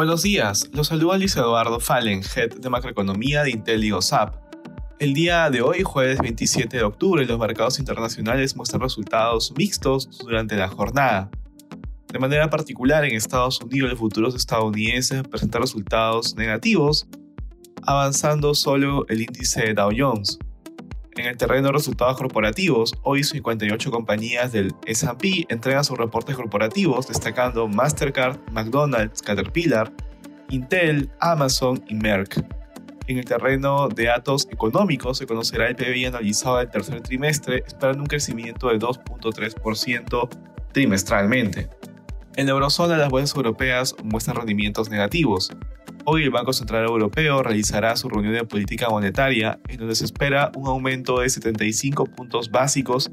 Buenos días, los saluda Luis Eduardo Fallen, Head de Macroeconomía de Intel y OSAP. El día de hoy, jueves 27 de octubre, los mercados internacionales muestran resultados mixtos durante la jornada. De manera particular, en Estados Unidos, los futuros estadounidenses presentan resultados negativos, avanzando solo el índice Dow Jones. En el terreno de resultados corporativos, hoy 58 compañías del S&P entregan sus reportes corporativos, destacando Mastercard, McDonald's, Caterpillar, Intel, Amazon y Merck. En el terreno de datos económicos se conocerá el PIB analizado del tercer trimestre, esperando un crecimiento de 2.3% trimestralmente. En la eurozona, las bolsas europeas muestran rendimientos negativos. Hoy el Banco Central Europeo realizará su reunión de política monetaria en donde se espera un aumento de 75 puntos básicos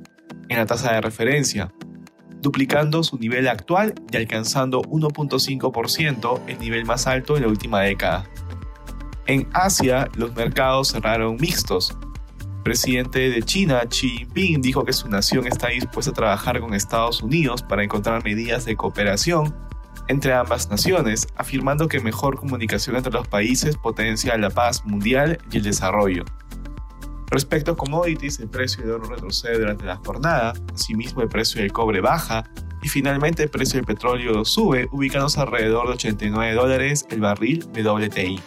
en la tasa de referencia, duplicando su nivel actual y alcanzando 1.5%, el nivel más alto de la última década. En Asia, los mercados cerraron mixtos. El presidente de China, Xi Jinping, dijo que su nación está dispuesta a trabajar con Estados Unidos para encontrar medidas de cooperación entre ambas naciones, afirmando que mejor comunicación entre los países potencia la paz mundial y el desarrollo. Respecto a commodities, el precio del oro retrocede durante la jornada, asimismo el precio del cobre baja y finalmente el precio del petróleo sube, ubicándose alrededor de 89 dólares el barril de WTI.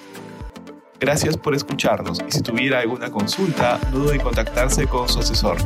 Gracias por escucharnos y si tuviera alguna consulta, no dude en contactarse con su asesor.